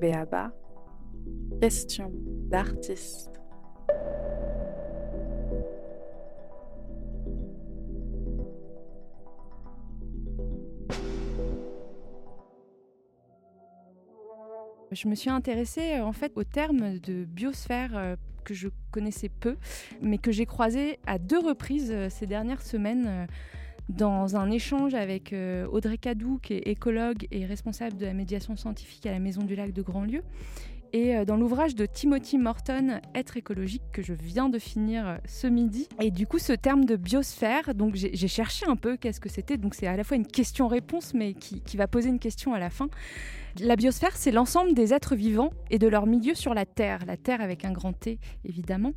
Béaba, question d'artiste. Je me suis intéressée en fait au terme de biosphère euh, que je connaissais peu, mais que j'ai croisé à deux reprises euh, ces dernières semaines euh, dans un échange avec Audrey Cadou, qui est écologue et responsable de la médiation scientifique à la Maison du Lac de Grandlieu, et euh, dans l'ouvrage de Timothy Morton, Être écologique, que je viens de finir euh, ce midi. Et du coup, ce terme de biosphère, donc j'ai cherché un peu qu'est-ce que c'était. Donc c'est à la fois une question-réponse, mais qui va poser une question à la fin. La biosphère, c'est l'ensemble des êtres vivants et de leur milieu sur la Terre. La Terre avec un grand T, évidemment.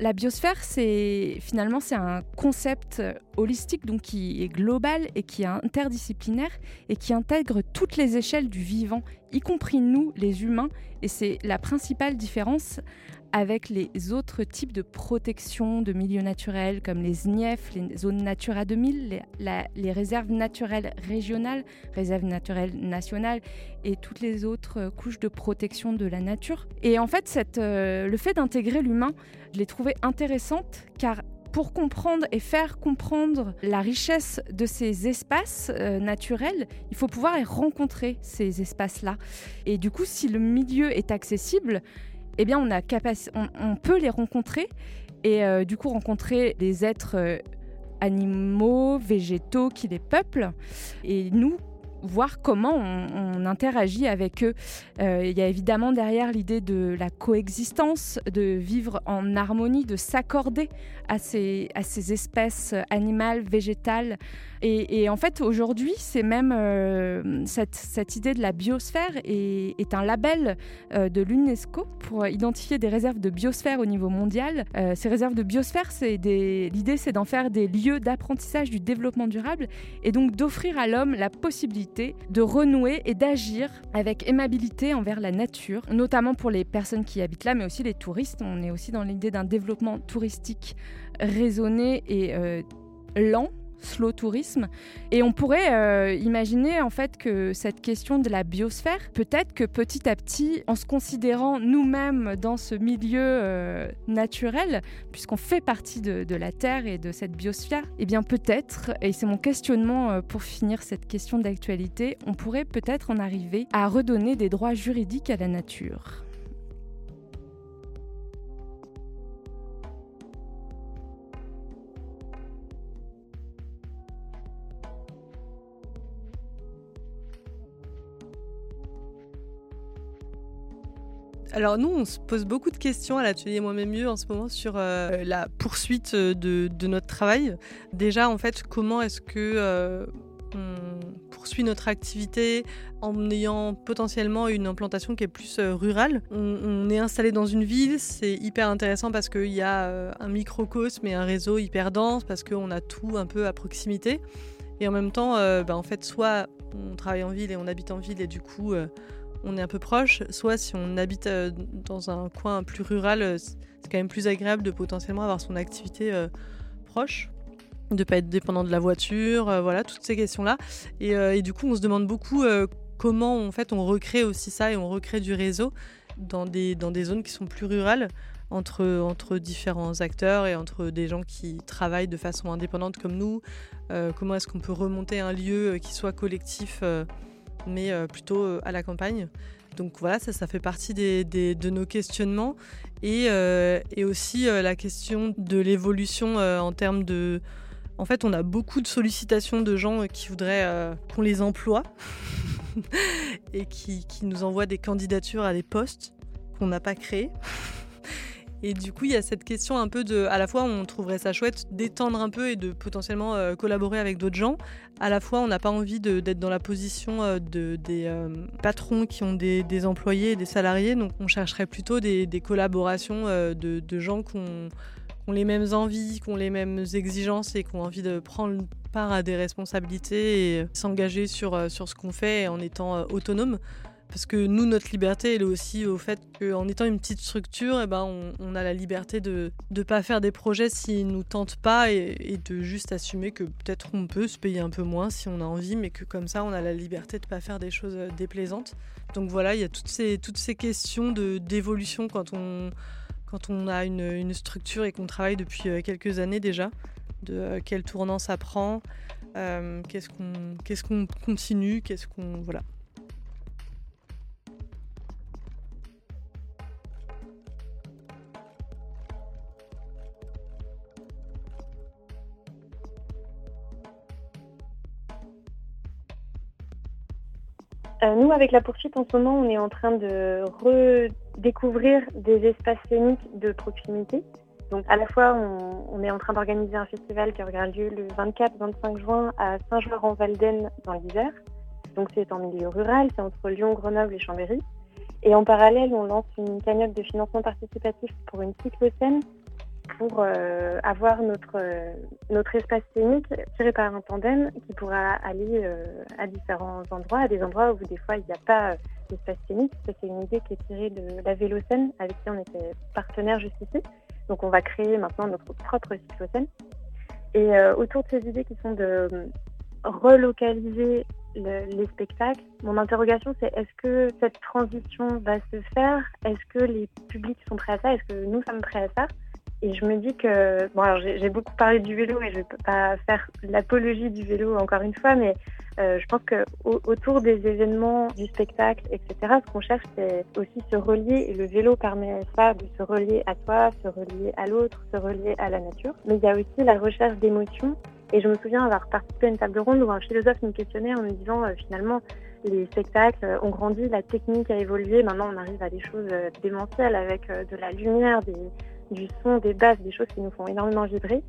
La biosphère, c'est finalement c'est un concept holistique donc qui est global et qui est interdisciplinaire et qui intègre toutes les échelles du vivant, y compris nous, les humains. Et c'est la principale différence avec les autres types de protection de milieux naturels comme les ZNIEF, les zones Natura 2000, les, les réserves naturelles régionales, réserves naturelles nationales et toutes les autres couches de protection de la nature. Et en fait, euh, le fait d'intégrer l'humain, je l'ai trouvé intéressante car pour comprendre et faire comprendre la richesse de ces espaces euh, naturels, il faut pouvoir rencontrer, ces espaces-là. Et du coup, si le milieu est accessible, eh bien, on, a on, peut les rencontrer et euh, du coup rencontrer des êtres euh, animaux, végétaux qui les peuplent. Et nous, voir comment on, interagit avec eux. Euh, il y a évidemment derrière l'idée de la coexistence, de vivre en harmonie, de s'accorder à ces, à ces espèces animales, végétales. Et, en fait, aujourd'hui, c'est même euh, cette, cette, idée de la biosphère est, est un label euh, de l'UNESCO pour identifier des réserves de biosphère au niveau mondial. ces réserves de biosphère, c'est l'idée, c'est d'en faire des lieux d'apprentissage du développement durable et donc d'offrir à l'homme la possibilité de renouer et d'agir avec aimabilité envers la nature, notamment pour les personnes qui habitent là, mais aussi les touristes. On est aussi dans l'idée d'un développement touristique raisonné et euh, lent slow tourisme. Et on pourrait euh, imaginer en fait que cette question de la biosphère, peut-être que petit à petit, en se considérant nous-mêmes dans ce milieu euh, naturel, puisqu'on fait partie de, la Terre et de cette biosphère, eh bien peut-être, et c'est mon questionnement euh, pour finir cette question d'actualité, on pourrait peut-être en arriver à redonner des droits juridiques à la nature. Alors nous, on se pose beaucoup de questions à l'atelier Moi-même Mieux en ce moment sur euh, la poursuite de, notre travail. Déjà, en fait, comment est-ce que euh, on poursuit notre activité en ayant potentiellement une implantation qui est plus euh, rurale? On, est installé dans une ville, c'est hyper intéressant parce qu'il y a un microcosme et un réseau hyper dense, parce qu'on a tout un peu à proximité. Et en même temps, bah, en fait, soit on travaille en ville et on habite en ville et du coup on est un peu proche, soit si on habite euh, dans un coin plus rural, euh, c'est quand même plus agréable de potentiellement avoir son activité euh, proche de ne pas être dépendant de la voiture, voilà, toutes ces questions-là. Et, du coup, on se demande beaucoup comment en fait on recrée aussi ça et on recrée du réseau dans des, dans des zones qui sont plus rurales entre, entre différents acteurs et entre des gens qui travaillent de façon indépendante comme nous. comment est-ce qu'on peut remonter un lieu qui soit collectif mais euh, plutôt euh, à la campagne. Donc voilà, ça, ça fait partie de nos questionnements. Et, euh, aussi la question de l'évolution en termes de... En fait, on a beaucoup de sollicitations de gens qui voudraient qu'on les emploie et qui, qui, nous envoient des candidatures à des postes qu'on n'a pas créés. Et du coup, il y a cette question un peu de, à la fois, on trouverait ça chouette d'étendre un peu et de potentiellement euh, collaborer avec d'autres gens. À la fois, on n'a pas envie d'être dans la position euh, de, des euh, patrons qui ont des, employés et des salariés. Donc, on chercherait plutôt des, collaborations de, gens qui ont, les mêmes envies, qui ont les mêmes exigences et qui ont envie de prendre part à des responsabilités et s'engager sur, sur ce qu'on fait en étant autonome. Parce que nous, notre liberté, elle est aussi au fait qu'en étant une petite structure, eh ben, on, a la liberté de ne pas faire des projets s'ils ne nous tentent pas et, de juste assumer que peut-être on peut se payer un peu moins si on a envie, mais que comme ça, on a la liberté de ne pas faire des choses euh, déplaisantes. Donc voilà, il y a toutes ces, toutes ces questions d'évolution quand on, quand on a une, une structure et qu'on travaille depuis euh, quelques années déjà, de euh, quel tournant ça prend, qu'est-ce qu'on qu'est-ce qu'on continue, qu'est-ce qu'on... Voilà. Euh, nous, avec la poursuite, en ce moment, on est en train de redécouvrir des espaces scéniques de proximité. Donc, à la fois, on, est en train d'organiser un festival qui aura lieu le 24-25 juin à Saint-Jean-en-Valden dans l'Isère. Donc, c'est en milieu rural, c'est entre Lyon, Grenoble et Chambéry. Et en parallèle, on lance une cagnotte de financement participatif pour une cyclocène pour euh, avoir notre, euh, notre espace scénique tiré par un tandem qui pourra aller euh, à différents endroits, à des endroits où des fois il n'y a pas d'espace scénique. C'est une idée qui est tirée de la Vélocène avec qui on était partenaire jusqu'ici. Donc on va créer maintenant notre propre cyclocène. Et autour de ces idées qui sont de relocaliser les spectacles, mon interrogation c'est est-ce que cette transition va se faire? Est-ce que les publics sont prêts à ça? Est-ce que nous sommes prêts à ça? Et je me dis que, bon, alors j'ai beaucoup parlé du vélo et je ne peux pas faire l'apologie du vélo encore une fois, mais euh, je pense que autour des événements, du spectacle, etc., ce qu'on cherche, c'est aussi se relier. Et le vélo permet ça, de se relier à toi, se relier à l'autre, se relier à la nature. Mais il y a aussi la recherche d'émotions. Et je me souviens avoir participé à une table ronde où un philosophe me questionnait en me disant, euh, finalement, les spectacles ont grandi, la technique a évolué. Maintenant, on arrive à des choses euh, démentielles avec de la lumière, des du son, des basses, des choses qui nous font énormément vibrer.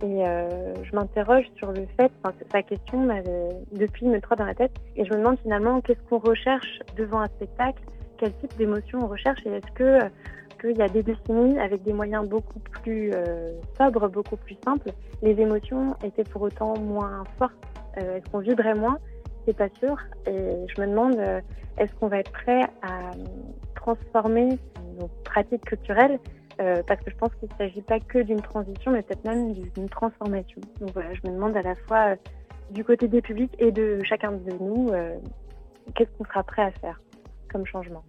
Et euh, je m'interroge sur le fait, enfin, sa question m'avait depuis me trotte dans la tête, et je me demande finalement qu'est-ce qu'on recherche devant un spectacle, quel type d'émotion on recherche, et est-ce que qu'il y a des décennies avec des moyens beaucoup plus euh, sobres, beaucoup plus simples, les émotions étaient pour autant moins fortes? Euh, est-ce qu'on vibrait moins? C'est pas sûr. Et je me demande, est-ce qu'on va être prêt à transformer nos pratiques culturelles euh, parce que je pense qu'il ne s'agit pas que d'une transition, mais peut-être même d'une transformation. Donc voilà, je me demande à la fois euh, du côté des publics et de chacun de nous, euh, qu'est-ce qu'on sera prêt à faire comme changement.